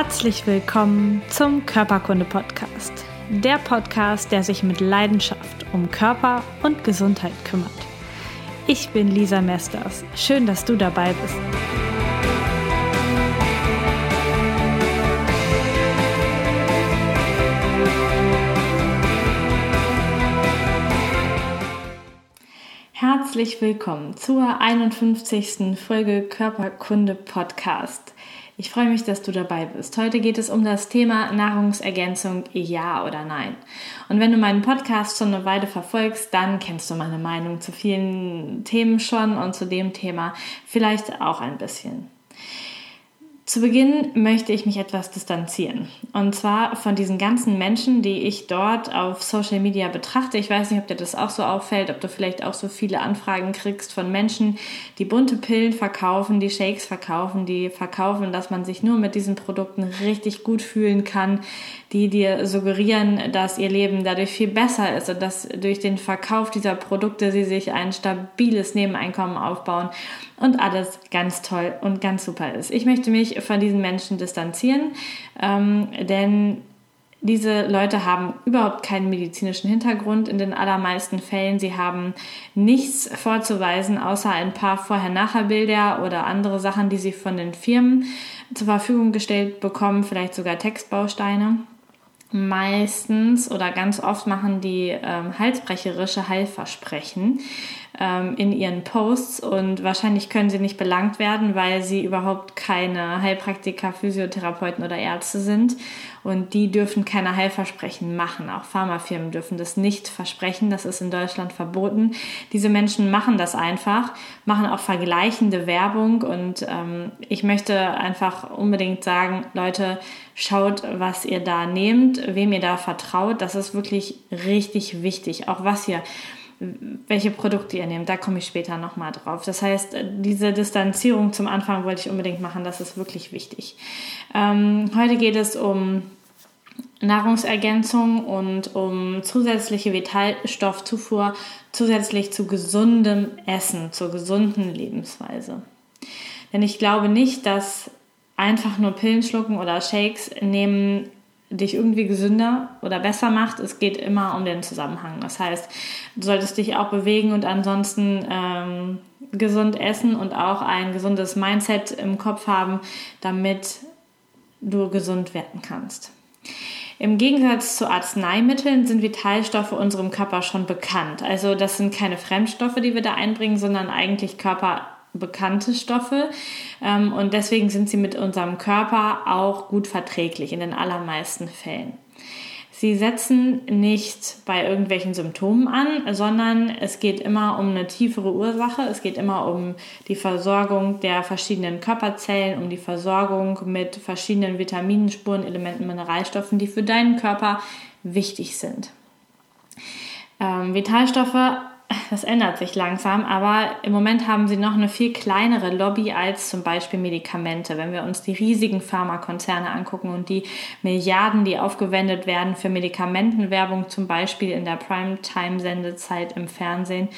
Herzlich willkommen zum Körperkunde Podcast. Der Podcast, der sich mit Leidenschaft um Körper und Gesundheit kümmert. Ich bin Lisa Mesters. Schön, dass du dabei bist. Herzlich willkommen zur 51. Folge Körperkunde Podcast. Ich freue mich, dass du dabei bist. Heute geht es um das Thema Nahrungsergänzung, ja oder nein. Und wenn du meinen Podcast schon eine Weile verfolgst, dann kennst du meine Meinung zu vielen Themen schon und zu dem Thema vielleicht auch ein bisschen. Zu Beginn möchte ich mich etwas distanzieren. Und zwar von diesen ganzen Menschen, die ich dort auf Social Media betrachte. Ich weiß nicht, ob dir das auch so auffällt, ob du vielleicht auch so viele Anfragen kriegst von Menschen, die bunte Pillen verkaufen, die Shakes verkaufen, die verkaufen, dass man sich nur mit diesen Produkten richtig gut fühlen kann, die dir suggerieren, dass ihr Leben dadurch viel besser ist und dass durch den Verkauf dieser Produkte sie sich ein stabiles Nebeneinkommen aufbauen und alles ganz toll und ganz super ist. Ich möchte mich von diesen Menschen distanzieren, ähm, denn diese Leute haben überhaupt keinen medizinischen Hintergrund in den allermeisten Fällen. Sie haben nichts vorzuweisen, außer ein paar Vorher-Nachher-Bilder oder andere Sachen, die sie von den Firmen zur Verfügung gestellt bekommen, vielleicht sogar Textbausteine. Meistens oder ganz oft machen die ähm, halsbrecherische Heilversprechen ähm, in ihren Posts und wahrscheinlich können sie nicht belangt werden, weil sie überhaupt keine Heilpraktiker, Physiotherapeuten oder Ärzte sind und die dürfen keine Heilversprechen machen. Auch Pharmafirmen dürfen das nicht versprechen, das ist in Deutschland verboten. Diese Menschen machen das einfach, machen auch vergleichende Werbung und ähm, ich möchte einfach unbedingt sagen, Leute, schaut, was ihr da nehmt, wem ihr da vertraut, das ist wirklich richtig wichtig, auch was ihr welche Produkte ihr nehmt. Da komme ich später nochmal drauf. Das heißt, diese Distanzierung zum Anfang wollte ich unbedingt machen. Das ist wirklich wichtig. Ähm, heute geht es um Nahrungsergänzung und um zusätzliche Vitalstoffzufuhr zusätzlich zu gesundem Essen, zur gesunden Lebensweise. Denn ich glaube nicht, dass einfach nur Pillen schlucken oder Shakes nehmen dich irgendwie gesünder oder besser macht. Es geht immer um den Zusammenhang. Das heißt, du solltest dich auch bewegen und ansonsten ähm, gesund essen und auch ein gesundes Mindset im Kopf haben, damit du gesund werden kannst. Im Gegensatz zu Arzneimitteln sind Vitalstoffe unserem Körper schon bekannt. Also das sind keine Fremdstoffe, die wir da einbringen, sondern eigentlich Körper bekannte Stoffe ähm, und deswegen sind sie mit unserem Körper auch gut verträglich in den allermeisten Fällen. Sie setzen nicht bei irgendwelchen Symptomen an, sondern es geht immer um eine tiefere Ursache. Es geht immer um die Versorgung der verschiedenen Körperzellen, um die Versorgung mit verschiedenen Vitaminen, Spuren, Elementen, Mineralstoffen, die für deinen Körper wichtig sind. Ähm, Vitalstoffe das ändert sich langsam, aber im Moment haben sie noch eine viel kleinere Lobby als zum Beispiel Medikamente. Wenn wir uns die riesigen Pharmakonzerne angucken und die Milliarden, die aufgewendet werden für Medikamentenwerbung, zum Beispiel in der Primetime-Sendezeit im Fernsehen,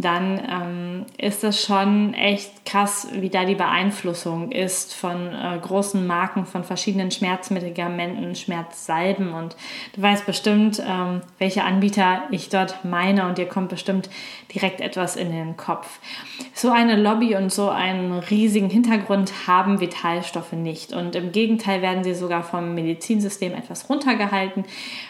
dann ähm, ist es schon echt krass, wie da die Beeinflussung ist von äh, großen Marken, von verschiedenen Schmerzmedikamenten, Schmerzsalben. Und du weißt bestimmt, ähm, welche Anbieter ich dort meine und dir kommt bestimmt direkt etwas in den Kopf. So eine Lobby und so einen riesigen Hintergrund haben Vitalstoffe nicht. Und im Gegenteil werden sie sogar vom Medizinsystem etwas runtergehalten,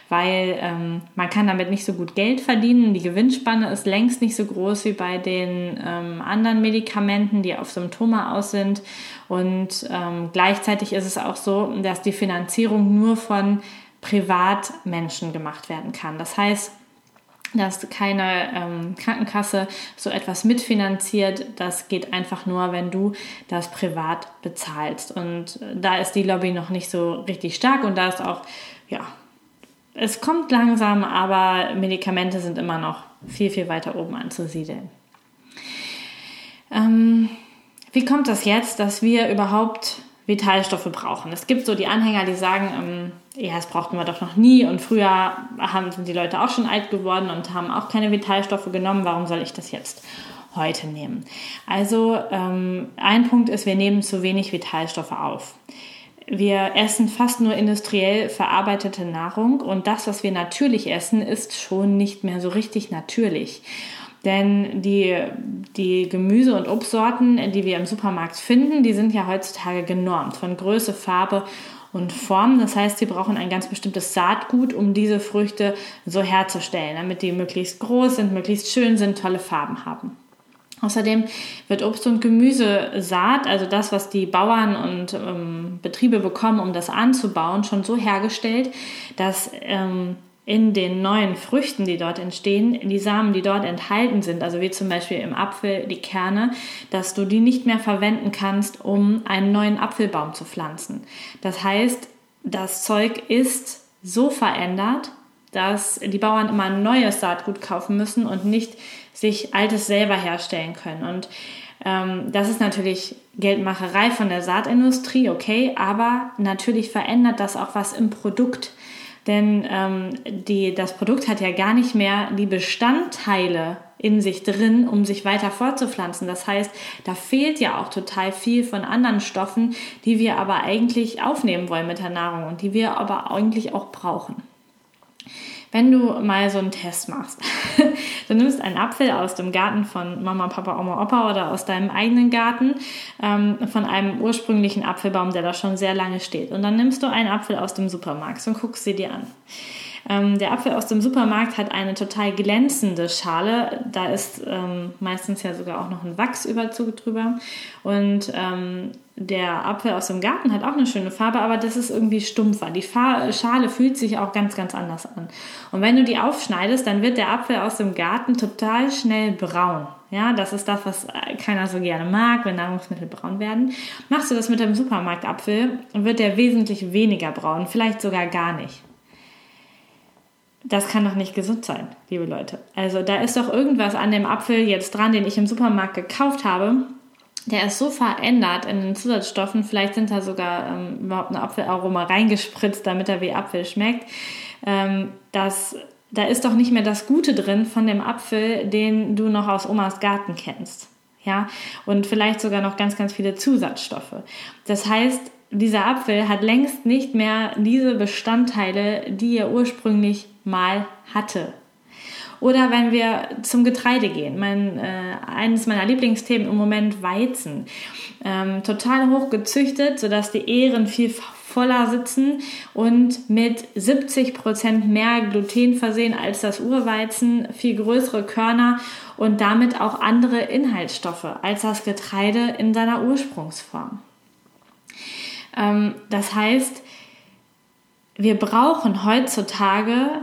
weil ähm, man kann damit nicht so gut Geld verdienen. Die Gewinnspanne ist längst nicht so groß wie bei den ähm, anderen Medikamenten, die auf Symptome aus sind. Und ähm, gleichzeitig ist es auch so, dass die Finanzierung nur von Privatmenschen gemacht werden kann. Das heißt, dass keine ähm, Krankenkasse so etwas mitfinanziert. Das geht einfach nur, wenn du das privat bezahlst. Und da ist die Lobby noch nicht so richtig stark und da ist auch, ja, es kommt langsam, aber Medikamente sind immer noch viel, viel weiter oben anzusiedeln. Ähm, wie kommt das jetzt, dass wir überhaupt Vitalstoffe brauchen? Es gibt so die Anhänger, die sagen, ähm, ja, das brauchten wir doch noch nie und früher haben, sind die Leute auch schon alt geworden und haben auch keine Vitalstoffe genommen. Warum soll ich das jetzt heute nehmen? Also ähm, ein Punkt ist, wir nehmen zu wenig Vitalstoffe auf wir essen fast nur industriell verarbeitete Nahrung und das, was wir natürlich essen, ist schon nicht mehr so richtig natürlich. Denn die, die Gemüse- und Obstsorten, die wir im Supermarkt finden, die sind ja heutzutage genormt von Größe, Farbe und Form. Das heißt, sie brauchen ein ganz bestimmtes Saatgut, um diese Früchte so herzustellen, damit die möglichst groß sind, möglichst schön sind, tolle Farben haben. Außerdem wird Obst- und Gemüsesaat, also das, was die Bauern und ähm, Betriebe bekommen, um das anzubauen, schon so hergestellt, dass ähm, in den neuen Früchten, die dort entstehen, die Samen, die dort enthalten sind, also wie zum Beispiel im Apfel die Kerne, dass du die nicht mehr verwenden kannst, um einen neuen Apfelbaum zu pflanzen. Das heißt, das Zeug ist so verändert, dass die Bauern immer ein neues Saatgut kaufen müssen und nicht sich altes selber herstellen können. Und ähm, das ist natürlich Geldmacherei von der Saatindustrie, okay, aber natürlich verändert das auch was im Produkt. Denn ähm, die, das Produkt hat ja gar nicht mehr die Bestandteile in sich drin, um sich weiter fortzupflanzen. Das heißt, da fehlt ja auch total viel von anderen Stoffen, die wir aber eigentlich aufnehmen wollen mit der Nahrung und die wir aber eigentlich auch brauchen. Wenn du mal so einen Test machst, du nimmst einen Apfel aus dem Garten von Mama, Papa, Oma, Opa oder aus deinem eigenen Garten, ähm, von einem ursprünglichen Apfelbaum, der da schon sehr lange steht. Und dann nimmst du einen Apfel aus dem Supermarkt und guckst sie dir an. Ähm, der Apfel aus dem Supermarkt hat eine total glänzende Schale. Da ist ähm, meistens ja sogar auch noch ein Wachsüberzug drüber. Und ähm, der Apfel aus dem Garten hat auch eine schöne Farbe, aber das ist irgendwie stumpfer. Die Fa Schale fühlt sich auch ganz, ganz anders an. Und wenn du die aufschneidest, dann wird der Apfel aus dem Garten total schnell braun. Ja, das ist das, was keiner so gerne mag, wenn Nahrungsmittel braun werden. Machst du das mit dem Supermarktapfel, wird der wesentlich weniger braun, vielleicht sogar gar nicht das kann doch nicht gesund sein, liebe Leute. Also da ist doch irgendwas an dem Apfel jetzt dran, den ich im Supermarkt gekauft habe. Der ist so verändert in den Zusatzstoffen. Vielleicht sind da sogar ähm, überhaupt ein Apfelaroma reingespritzt, damit er wie Apfel schmeckt. Ähm, dass, da ist doch nicht mehr das Gute drin von dem Apfel, den du noch aus Omas Garten kennst. Ja, und vielleicht sogar noch ganz, ganz viele Zusatzstoffe. Das heißt, dieser Apfel hat längst nicht mehr diese Bestandteile, die er ursprünglich mal hatte. Oder wenn wir zum Getreide gehen. Mein, äh, eines meiner Lieblingsthemen im Moment Weizen. Ähm, total hoch gezüchtet, sodass die Ähren viel voller sitzen und mit 70 Prozent mehr Gluten versehen als das Urweizen, viel größere Körner und damit auch andere Inhaltsstoffe als das Getreide in seiner Ursprungsform. Ähm, das heißt, wir brauchen heutzutage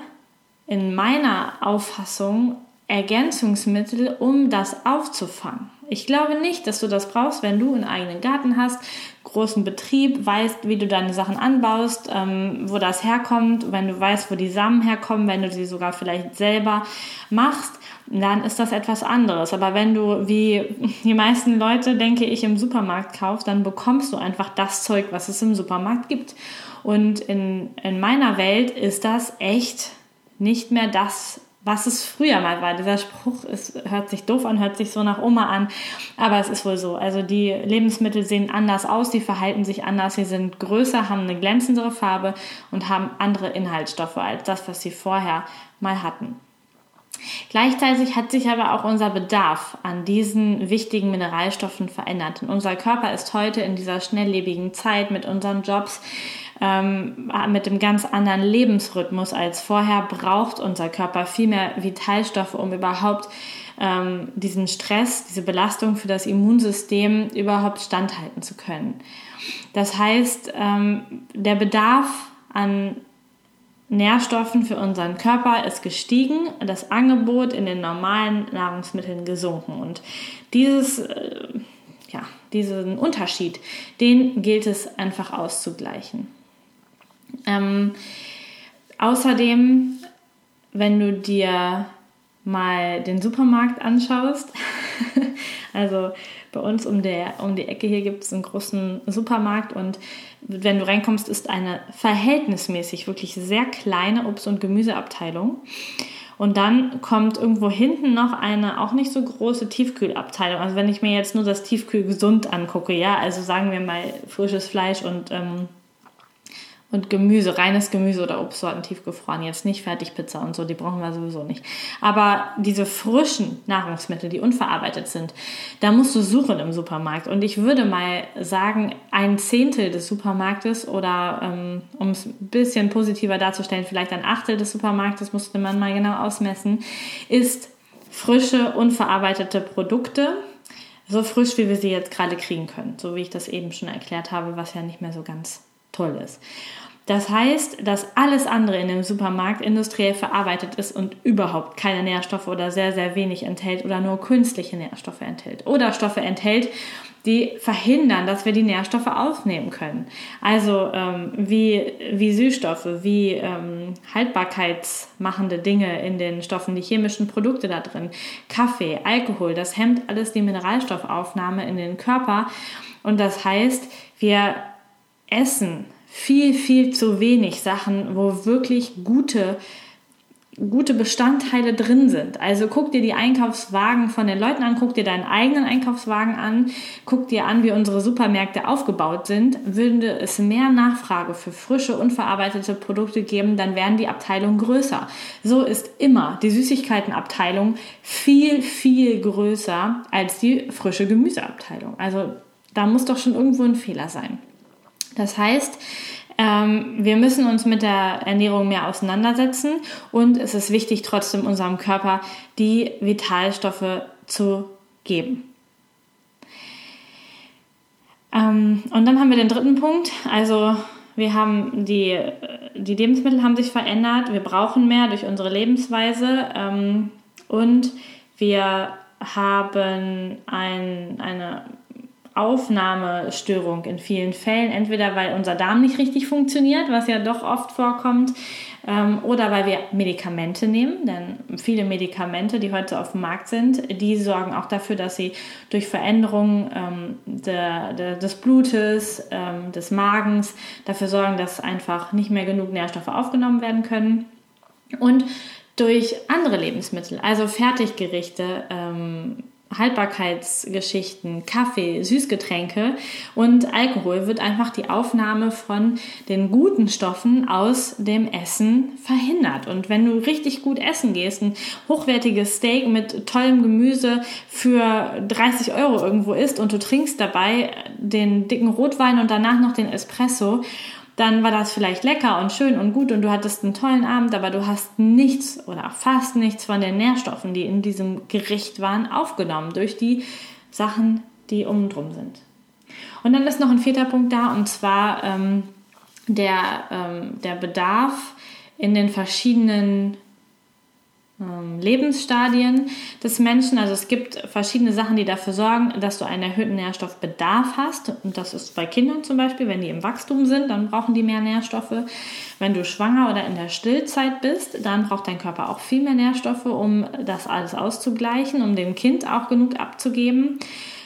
in meiner Auffassung Ergänzungsmittel, um das aufzufangen. Ich glaube nicht, dass du das brauchst, wenn du einen eigenen Garten hast, großen Betrieb, weißt, wie du deine Sachen anbaust, ähm, wo das herkommt, wenn du weißt, wo die Samen herkommen, wenn du sie sogar vielleicht selber machst, dann ist das etwas anderes. Aber wenn du, wie die meisten Leute, denke ich, im Supermarkt kaufst, dann bekommst du einfach das Zeug, was es im Supermarkt gibt. Und in, in meiner Welt ist das echt nicht mehr das, was es früher mal war. Dieser Spruch ist, hört sich doof an, hört sich so nach Oma an, aber es ist wohl so. Also die Lebensmittel sehen anders aus, die verhalten sich anders, sie sind größer, haben eine glänzendere Farbe und haben andere Inhaltsstoffe als das, was sie vorher mal hatten. Gleichzeitig hat sich aber auch unser Bedarf an diesen wichtigen Mineralstoffen verändert. Und unser Körper ist heute in dieser schnelllebigen Zeit mit unseren Jobs, ähm, mit dem ganz anderen Lebensrhythmus als vorher, braucht unser Körper viel mehr Vitalstoffe, um überhaupt ähm, diesen Stress, diese Belastung für das Immunsystem überhaupt standhalten zu können. Das heißt, ähm, der Bedarf an Nährstoffen für unseren Körper ist gestiegen, das Angebot in den normalen Nahrungsmitteln gesunken. Und dieses, äh, ja, diesen Unterschied, den gilt es einfach auszugleichen. Ähm, außerdem, wenn du dir mal den Supermarkt anschaust, also bei uns um, der, um die Ecke hier gibt es einen großen Supermarkt und wenn du reinkommst, ist eine verhältnismäßig wirklich sehr kleine Obst- und Gemüseabteilung. Und dann kommt irgendwo hinten noch eine auch nicht so große Tiefkühlabteilung. Also wenn ich mir jetzt nur das Tiefkühl gesund angucke, ja, also sagen wir mal frisches Fleisch und ähm, und Gemüse, reines Gemüse oder Obstsorten tiefgefroren, jetzt nicht Fertigpizza und so, die brauchen wir sowieso nicht. Aber diese frischen Nahrungsmittel, die unverarbeitet sind, da musst du suchen im Supermarkt. Und ich würde mal sagen, ein Zehntel des Supermarktes oder ähm, um es ein bisschen positiver darzustellen, vielleicht ein Achtel des Supermarktes, musste man mal genau ausmessen, ist frische, unverarbeitete Produkte so frisch, wie wir sie jetzt gerade kriegen können. So wie ich das eben schon erklärt habe, was ja nicht mehr so ganz toll ist. Das heißt, dass alles andere in dem Supermarkt industriell verarbeitet ist und überhaupt keine Nährstoffe oder sehr, sehr wenig enthält oder nur künstliche Nährstoffe enthält oder Stoffe enthält, die verhindern, dass wir die Nährstoffe aufnehmen können. Also ähm, wie, wie Süßstoffe, wie ähm, haltbarkeitsmachende Dinge in den Stoffen, die chemischen Produkte da drin, Kaffee, Alkohol, das hemmt alles die Mineralstoffaufnahme in den Körper. Und das heißt, wir essen viel, viel zu wenig Sachen, wo wirklich gute, gute Bestandteile drin sind. Also guck dir die Einkaufswagen von den Leuten an, guck dir deinen eigenen Einkaufswagen an, guck dir an, wie unsere Supermärkte aufgebaut sind. Würde es mehr Nachfrage für frische, unverarbeitete Produkte geben, dann wären die Abteilungen größer. So ist immer die Süßigkeitenabteilung viel, viel größer als die frische Gemüseabteilung. Also da muss doch schon irgendwo ein Fehler sein. Das heißt, ähm, wir müssen uns mit der Ernährung mehr auseinandersetzen und es ist wichtig, trotzdem unserem Körper die Vitalstoffe zu geben. Ähm, und dann haben wir den dritten Punkt. Also wir haben die, die Lebensmittel haben sich verändert. Wir brauchen mehr durch unsere Lebensweise ähm, und wir haben ein, eine Aufnahmestörung in vielen Fällen. Entweder weil unser Darm nicht richtig funktioniert, was ja doch oft vorkommt, ähm, oder weil wir Medikamente nehmen. Denn viele Medikamente, die heute auf dem Markt sind, die sorgen auch dafür, dass sie durch Veränderungen ähm, der, der, des Blutes, ähm, des Magens dafür sorgen, dass einfach nicht mehr genug Nährstoffe aufgenommen werden können. Und durch andere Lebensmittel, also Fertiggerichte, ähm, Haltbarkeitsgeschichten, Kaffee, Süßgetränke und Alkohol wird einfach die Aufnahme von den guten Stoffen aus dem Essen verhindert. Und wenn du richtig gut essen gehst, ein hochwertiges Steak mit tollem Gemüse für 30 Euro irgendwo isst und du trinkst dabei den dicken Rotwein und danach noch den Espresso dann war das vielleicht lecker und schön und gut und du hattest einen tollen Abend, aber du hast nichts oder fast nichts von den Nährstoffen, die in diesem Gericht waren, aufgenommen durch die Sachen, die um drum sind. Und dann ist noch ein vierter Punkt da und zwar ähm, der, ähm, der Bedarf in den verschiedenen Lebensstadien des Menschen. Also es gibt verschiedene Sachen, die dafür sorgen, dass du einen erhöhten Nährstoffbedarf hast. Und das ist bei Kindern zum Beispiel, wenn die im Wachstum sind, dann brauchen die mehr Nährstoffe. Wenn du schwanger oder in der Stillzeit bist, dann braucht dein Körper auch viel mehr Nährstoffe, um das alles auszugleichen, um dem Kind auch genug abzugeben.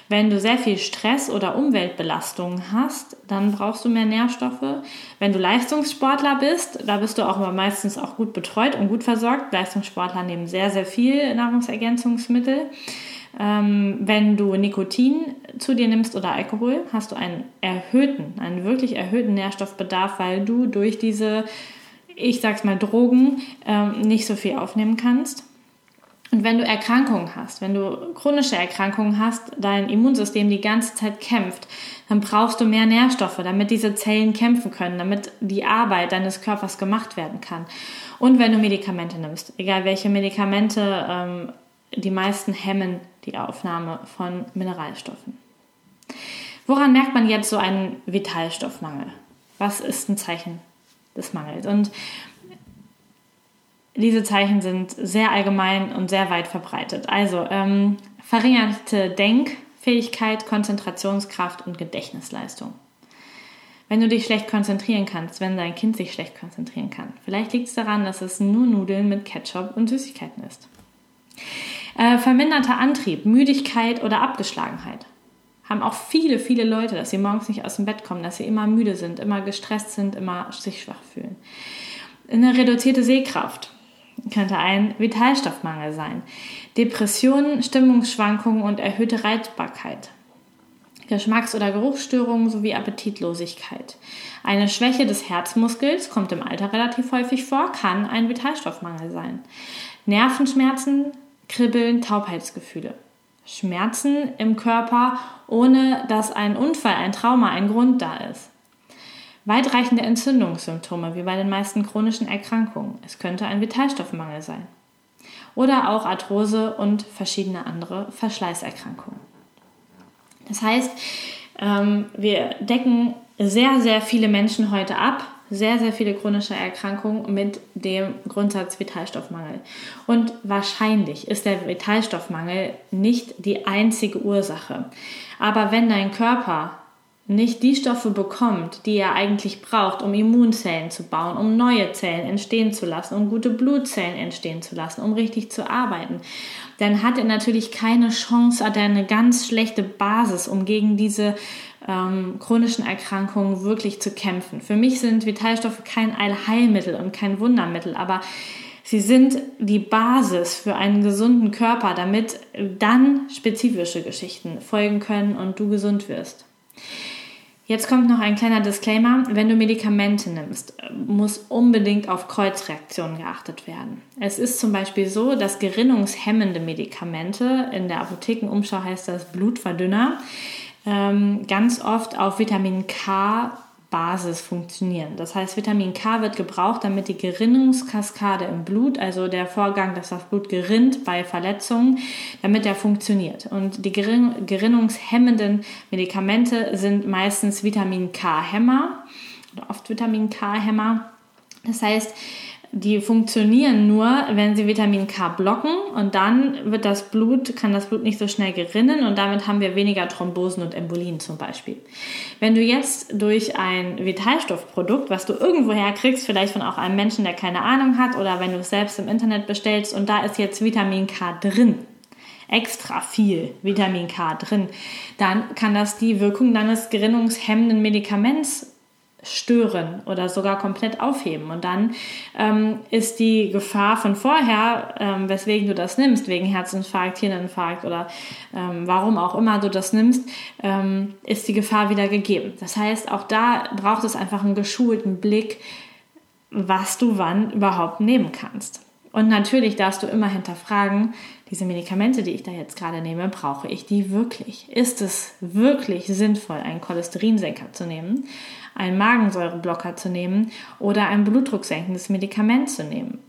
Wenn du sehr viel Stress oder Umweltbelastung hast, dann brauchst du mehr Nährstoffe. Wenn du Leistungssportler bist, da bist du auch meistens auch gut betreut und gut versorgt. Leistungssportler nehmen sehr, sehr viel Nahrungsergänzungsmittel. Ähm, wenn du Nikotin zu dir nimmst oder Alkohol, hast du einen erhöhten, einen wirklich erhöhten Nährstoffbedarf, weil du durch diese, ich sag's mal, Drogen ähm, nicht so viel aufnehmen kannst. Und wenn du Erkrankungen hast, wenn du chronische Erkrankungen hast, dein Immunsystem die ganze Zeit kämpft, dann brauchst du mehr Nährstoffe, damit diese Zellen kämpfen können, damit die Arbeit deines Körpers gemacht werden kann. Und wenn du Medikamente nimmst, egal welche Medikamente, ähm, die meisten hemmen die Aufnahme von Mineralstoffen. Woran merkt man jetzt so einen Vitalstoffmangel? Was ist ein Zeichen des Mangels? Und diese Zeichen sind sehr allgemein und sehr weit verbreitet. Also ähm, verringerte Denkfähigkeit, Konzentrationskraft und Gedächtnisleistung. Wenn du dich schlecht konzentrieren kannst, wenn dein Kind sich schlecht konzentrieren kann. Vielleicht liegt es daran, dass es nur Nudeln mit Ketchup und Süßigkeiten ist. Äh, verminderter Antrieb, Müdigkeit oder Abgeschlagenheit. Haben auch viele, viele Leute, dass sie morgens nicht aus dem Bett kommen, dass sie immer müde sind, immer gestresst sind, immer sich schwach fühlen. Eine reduzierte Sehkraft, könnte ein Vitalstoffmangel sein. Depressionen, Stimmungsschwankungen und erhöhte Reizbarkeit Geschmacks- oder Geruchsstörungen sowie Appetitlosigkeit. Eine Schwäche des Herzmuskels kommt im Alter relativ häufig vor, kann ein Vitalstoffmangel sein. Nervenschmerzen, Kribbeln, Taubheitsgefühle. Schmerzen im Körper, ohne dass ein Unfall, ein Trauma, ein Grund da ist. Weitreichende Entzündungssymptome, wie bei den meisten chronischen Erkrankungen. Es könnte ein Vitalstoffmangel sein. Oder auch Arthrose und verschiedene andere Verschleißerkrankungen. Das heißt, ähm, wir decken sehr, sehr viele Menschen heute ab, sehr, sehr viele chronische Erkrankungen mit dem Grundsatz Vitalstoffmangel. Und wahrscheinlich ist der Vitalstoffmangel nicht die einzige Ursache. Aber wenn dein Körper nicht die Stoffe bekommt, die er eigentlich braucht, um Immunzellen zu bauen, um neue Zellen entstehen zu lassen, um gute Blutzellen entstehen zu lassen, um richtig zu arbeiten, dann hat er natürlich keine Chance, hat er eine ganz schlechte Basis, um gegen diese ähm, chronischen Erkrankungen wirklich zu kämpfen. Für mich sind Vitalstoffe kein Allheilmittel und kein Wundermittel, aber sie sind die Basis für einen gesunden Körper, damit dann spezifische Geschichten folgen können und du gesund wirst. Jetzt kommt noch ein kleiner Disclaimer. Wenn du Medikamente nimmst, muss unbedingt auf Kreuzreaktionen geachtet werden. Es ist zum Beispiel so, dass gerinnungshemmende Medikamente, in der Apothekenumschau heißt das Blutverdünner, ähm, ganz oft auf Vitamin K Basis funktionieren. Das heißt, Vitamin K wird gebraucht, damit die Gerinnungskaskade im Blut, also der Vorgang, dass das Blut gerinnt bei Verletzungen, damit der funktioniert. Und die gerinnungshemmenden Medikamente sind meistens Vitamin K-Hämmer oder oft Vitamin K-Hämmer. Das heißt, die funktionieren nur, wenn sie Vitamin K blocken und dann wird das Blut, kann das Blut nicht so schnell gerinnen und damit haben wir weniger Thrombosen und Embolien zum Beispiel. Wenn du jetzt durch ein Vitalstoffprodukt, was du irgendwo herkriegst, vielleicht von auch einem Menschen, der keine Ahnung hat oder wenn du es selbst im Internet bestellst und da ist jetzt Vitamin K drin, extra viel Vitamin K drin, dann kann das die Wirkung deines gerinnungshemmenden Medikaments stören oder sogar komplett aufheben. Und dann ähm, ist die Gefahr von vorher, ähm, weswegen du das nimmst, wegen Herzinfarkt, Hirninfarkt oder ähm, warum auch immer du das nimmst, ähm, ist die Gefahr wieder gegeben. Das heißt, auch da braucht es einfach einen geschulten Blick, was du wann überhaupt nehmen kannst. Und natürlich darfst du immer hinterfragen, diese Medikamente, die ich da jetzt gerade nehme, brauche ich die wirklich? Ist es wirklich sinnvoll, einen Cholesterinsenker zu nehmen? Einen Magensäureblocker zu nehmen oder ein blutdrucksenkendes Medikament zu nehmen.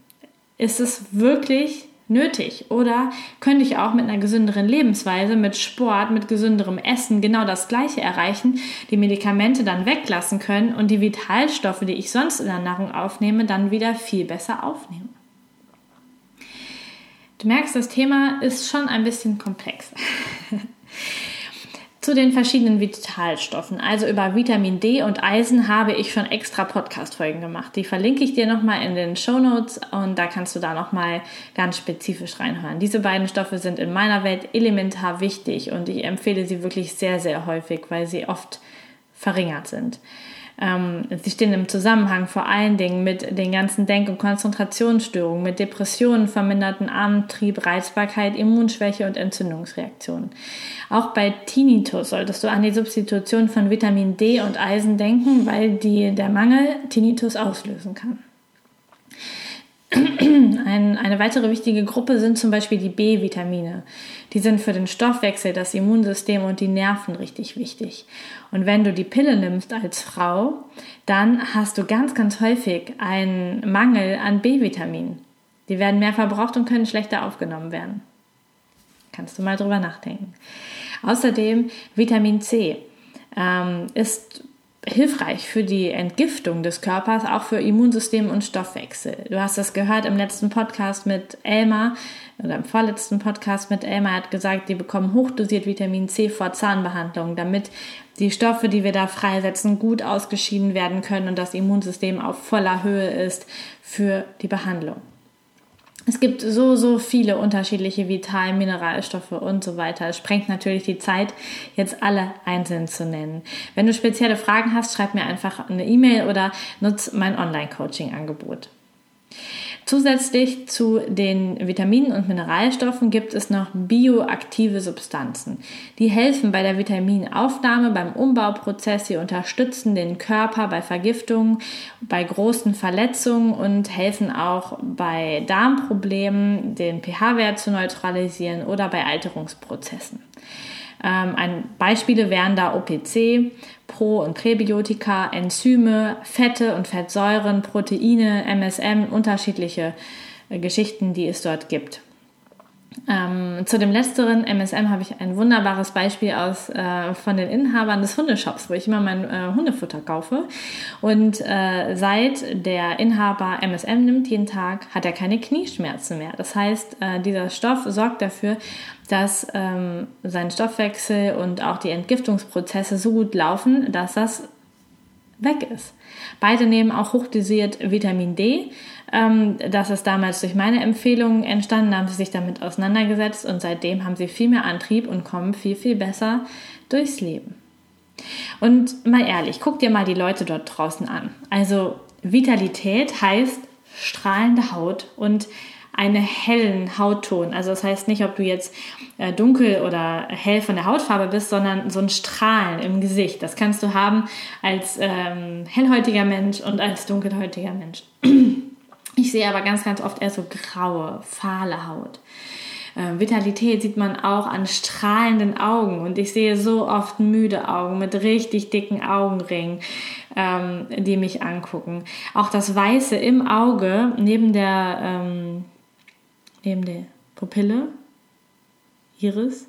Ist es wirklich nötig? Oder könnte ich auch mit einer gesünderen Lebensweise, mit Sport, mit gesünderem Essen genau das Gleiche erreichen, die Medikamente dann weglassen können und die Vitalstoffe, die ich sonst in der Nahrung aufnehme, dann wieder viel besser aufnehmen? Du merkst, das Thema ist schon ein bisschen komplex. Zu den verschiedenen Vitalstoffen, also über Vitamin D und Eisen, habe ich schon extra Podcast-Folgen gemacht. Die verlinke ich dir nochmal in den Show Notes und da kannst du da nochmal ganz spezifisch reinhören. Diese beiden Stoffe sind in meiner Welt elementar wichtig und ich empfehle sie wirklich sehr, sehr häufig, weil sie oft verringert sind. Ähm, sie stehen im Zusammenhang vor allen Dingen mit den ganzen Denk- und Konzentrationsstörungen, mit Depressionen, verminderten Antrieb, Reizbarkeit, Immunschwäche und Entzündungsreaktionen. Auch bei Tinnitus solltest du an die Substitution von Vitamin D und Eisen denken, weil die, der Mangel Tinnitus auslösen kann. Ein, eine weitere wichtige Gruppe sind zum Beispiel die B-Vitamine. Die sind für den Stoffwechsel, das Immunsystem und die Nerven richtig wichtig. Und wenn du die Pille nimmst als Frau, dann hast du ganz, ganz häufig einen Mangel an B-Vitaminen. Die werden mehr verbraucht und können schlechter aufgenommen werden. Kannst du mal drüber nachdenken. Außerdem Vitamin C ähm, ist hilfreich für die Entgiftung des Körpers, auch für Immunsystem und Stoffwechsel. Du hast das gehört im letzten Podcast mit Elmar oder im vorletzten Podcast mit Elmar hat gesagt, die bekommen hochdosiert Vitamin C vor Zahnbehandlung, damit die Stoffe, die wir da freisetzen, gut ausgeschieden werden können und das Immunsystem auf voller Höhe ist für die Behandlung. Es gibt so, so viele unterschiedliche Vital, Mineralstoffe und so weiter. Es sprengt natürlich die Zeit, jetzt alle einzeln zu nennen. Wenn du spezielle Fragen hast, schreib mir einfach eine E-Mail oder nutz mein Online-Coaching-Angebot. Zusätzlich zu den Vitaminen und Mineralstoffen gibt es noch bioaktive Substanzen. Die helfen bei der Vitaminaufnahme, beim Umbauprozess, sie unterstützen den Körper bei Vergiftungen, bei großen Verletzungen und helfen auch bei Darmproblemen, den pH-Wert zu neutralisieren oder bei Alterungsprozessen. Ähm, ein, Beispiele wären da OPC, Pro- und Präbiotika, Enzyme, Fette und Fettsäuren, Proteine, MSM, unterschiedliche äh, Geschichten, die es dort gibt. Ähm, zu dem letzteren MSM habe ich ein wunderbares Beispiel aus äh, von den Inhabern des Hundeshops, wo ich immer mein äh, Hundefutter kaufe. Und äh, seit der Inhaber MSM nimmt jeden Tag, hat er keine Knieschmerzen mehr. Das heißt, äh, dieser Stoff sorgt dafür, dass ähm, sein Stoffwechsel und auch die Entgiftungsprozesse so gut laufen, dass das weg ist. Beide nehmen auch hochdosiert Vitamin D. Ähm, das ist damals durch meine Empfehlungen entstanden, haben sie sich damit auseinandergesetzt und seitdem haben sie viel mehr Antrieb und kommen viel, viel besser durchs Leben. Und mal ehrlich, guck dir mal die Leute dort draußen an. Also Vitalität heißt strahlende Haut und einen hellen Hautton. Also das heißt nicht, ob du jetzt äh, dunkel oder hell von der Hautfarbe bist, sondern so ein Strahlen im Gesicht. Das kannst du haben als ähm, hellhäutiger Mensch und als dunkelhäutiger Mensch. Ich sehe aber ganz, ganz oft eher so graue, fahle Haut. Äh, Vitalität sieht man auch an strahlenden Augen und ich sehe so oft müde Augen mit richtig dicken Augenringen, ähm, die mich angucken. Auch das Weiße im Auge neben der ähm, neben der Pupille, Iris,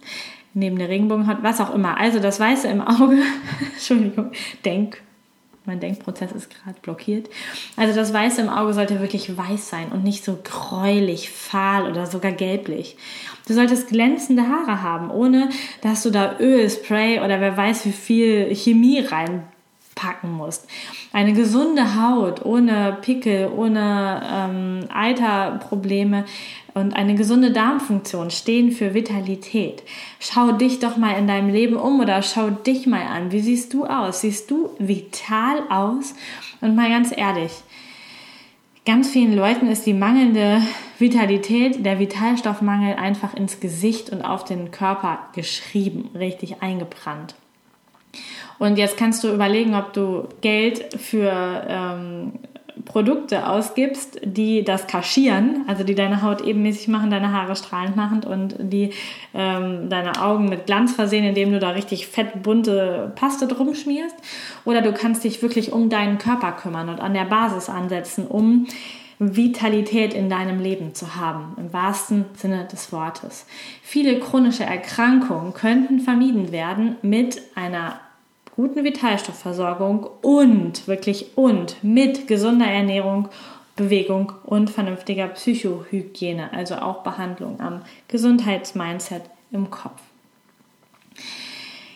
neben der Regenbogenhaut, was auch immer. Also das Weiße im Auge, Entschuldigung, Denk, mein Denkprozess ist gerade blockiert. Also das Weiße im Auge sollte wirklich weiß sein und nicht so gräulich, fahl oder sogar gelblich. Du solltest glänzende Haare haben, ohne dass du da Öl, Spray oder wer weiß wie viel Chemie rein packen musst. Eine gesunde Haut ohne Pickel, ohne ähm, Eiterprobleme und eine gesunde Darmfunktion stehen für Vitalität. Schau dich doch mal in deinem Leben um oder schau dich mal an. Wie siehst du aus? Siehst du vital aus? Und mal ganz ehrlich, ganz vielen Leuten ist die mangelnde Vitalität, der Vitalstoffmangel einfach ins Gesicht und auf den Körper geschrieben, richtig eingebrannt. Und jetzt kannst du überlegen, ob du Geld für ähm, Produkte ausgibst, die das kaschieren, also die deine Haut ebenmäßig machen, deine Haare strahlend machen und die ähm, deine Augen mit Glanz versehen, indem du da richtig fett bunte Paste drum schmierst. Oder du kannst dich wirklich um deinen Körper kümmern und an der Basis ansetzen, um Vitalität in deinem Leben zu haben, im wahrsten Sinne des Wortes. Viele chronische Erkrankungen könnten vermieden werden mit einer guten Vitalstoffversorgung und wirklich und mit gesunder Ernährung, Bewegung und vernünftiger Psychohygiene, also auch Behandlung am Gesundheitsmindset im Kopf.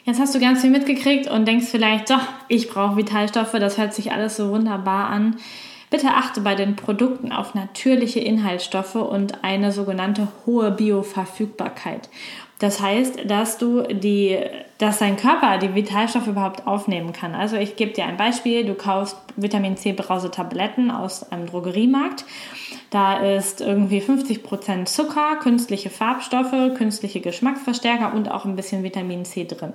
Jetzt hast du ganz viel mitgekriegt und denkst vielleicht, doch, ich brauche Vitalstoffe, das hört sich alles so wunderbar an. Bitte achte bei den Produkten auf natürliche Inhaltsstoffe und eine sogenannte hohe Bioverfügbarkeit. Das heißt, dass du die, dass dein Körper die Vitalstoffe überhaupt aufnehmen kann. Also ich gebe dir ein Beispiel. Du kaufst Vitamin C Brause Tabletten aus einem Drogeriemarkt. Da ist irgendwie 50% Zucker, künstliche Farbstoffe, künstliche Geschmacksverstärker und auch ein bisschen Vitamin C drin.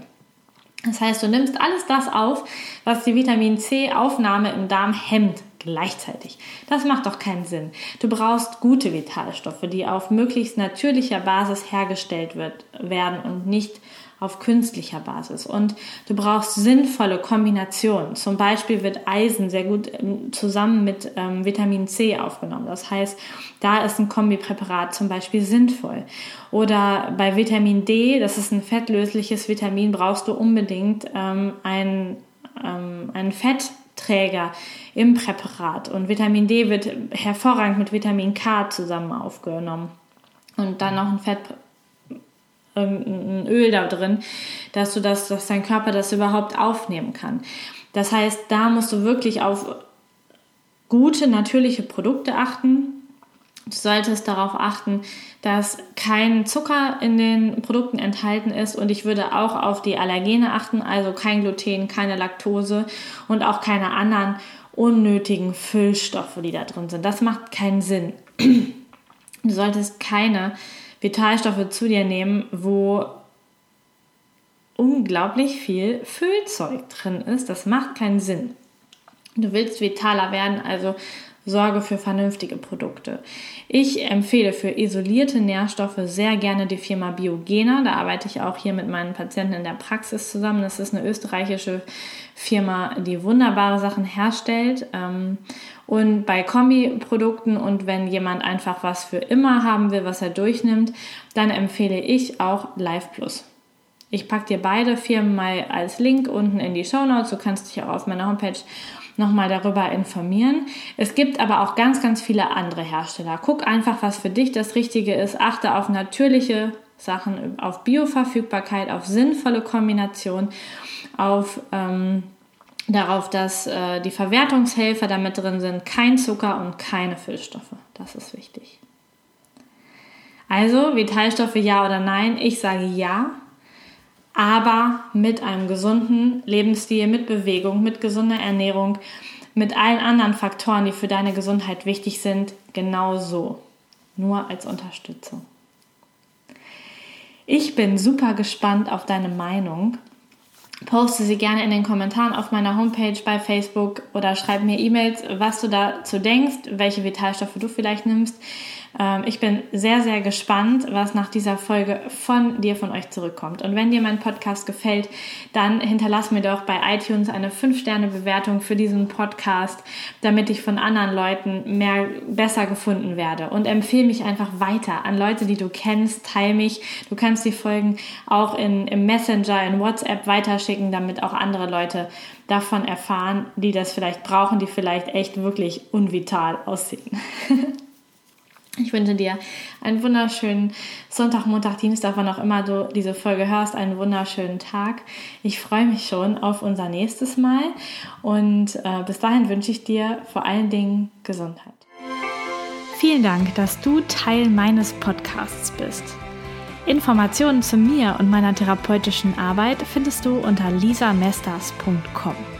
Das heißt, du nimmst alles das auf, was die Vitamin C Aufnahme im Darm hemmt gleichzeitig. Das macht doch keinen Sinn. Du brauchst gute Vitalstoffe, die auf möglichst natürlicher Basis hergestellt wird, werden und nicht auf künstlicher Basis. Und du brauchst sinnvolle Kombinationen. Zum Beispiel wird Eisen sehr gut ähm, zusammen mit ähm, Vitamin C aufgenommen. Das heißt, da ist ein Kombipräparat zum Beispiel sinnvoll. Oder bei Vitamin D, das ist ein fettlösliches Vitamin, brauchst du unbedingt ähm, ein, ähm, ein Fett Träger im Präparat. Und Vitamin D wird hervorragend mit Vitamin K zusammen aufgenommen. Und dann noch ein Fett, ein Öl da drin, dass du das, dass dein Körper das überhaupt aufnehmen kann. Das heißt, da musst du wirklich auf gute natürliche Produkte achten, Du solltest darauf achten, dass kein Zucker in den Produkten enthalten ist und ich würde auch auf die Allergene achten, also kein Gluten, keine Laktose und auch keine anderen unnötigen Füllstoffe, die da drin sind. Das macht keinen Sinn. Du solltest keine Vitalstoffe zu dir nehmen, wo unglaublich viel Füllzeug drin ist. Das macht keinen Sinn. Du willst vitaler werden, also sorge für vernünftige Produkte. Ich empfehle für isolierte Nährstoffe sehr gerne die Firma Biogena. Da arbeite ich auch hier mit meinen Patienten in der Praxis zusammen. Das ist eine österreichische Firma, die wunderbare Sachen herstellt. Ähm, und bei Kombiprodukten und wenn jemand einfach was für immer haben will, was er durchnimmt, dann empfehle ich auch Live Plus. Ich packe dir beide Firmen mal als Link unten in die Show Notes. Du kannst dich auch auf meiner Homepage nochmal darüber informieren. Es gibt aber auch ganz, ganz viele andere Hersteller. Guck einfach, was für dich das Richtige ist. Achte auf natürliche Sachen, auf Bioverfügbarkeit, auf sinnvolle Kombination, auf ähm, darauf, dass äh, die Verwertungshelfer damit drin sind, kein Zucker und keine Füllstoffe. Das ist wichtig. Also, Vitalstoffe ja oder nein? Ich sage ja, aber mit einem gesunden Lebensstil, mit Bewegung, mit gesunder Ernährung, mit allen anderen Faktoren, die für deine Gesundheit wichtig sind, genauso. Nur als Unterstützung. Ich bin super gespannt auf deine Meinung Poste sie gerne in den Kommentaren auf meiner Homepage bei Facebook oder schreib mir E-Mails, was du dazu denkst, welche Vitalstoffe du vielleicht nimmst. Ähm, ich bin sehr, sehr gespannt, was nach dieser Folge von dir, von euch zurückkommt. Und wenn dir mein Podcast gefällt, dann hinterlass mir doch bei iTunes eine 5-Sterne-Bewertung für diesen Podcast, damit ich von anderen Leuten mehr besser gefunden werde. Und empfehle mich einfach weiter an Leute, die du kennst, teil mich. Du kannst die Folgen auch in, im Messenger, in WhatsApp weiterschicken, damit auch andere Leute davon erfahren, die das vielleicht brauchen, die vielleicht echt wirklich unvital aussehen. Ich wünsche dir einen wunderschönen Sonntag, Montag, Dienstag, wann auch immer du diese Folge hörst, einen wunderschönen Tag. Ich freue mich schon auf unser nächstes Mal und äh, bis dahin wünsche ich dir vor allen Dingen Gesundheit. Vielen Dank, dass du Teil meines Podcasts bist. Informationen zu mir und meiner therapeutischen Arbeit findest du unter lisamesters.com.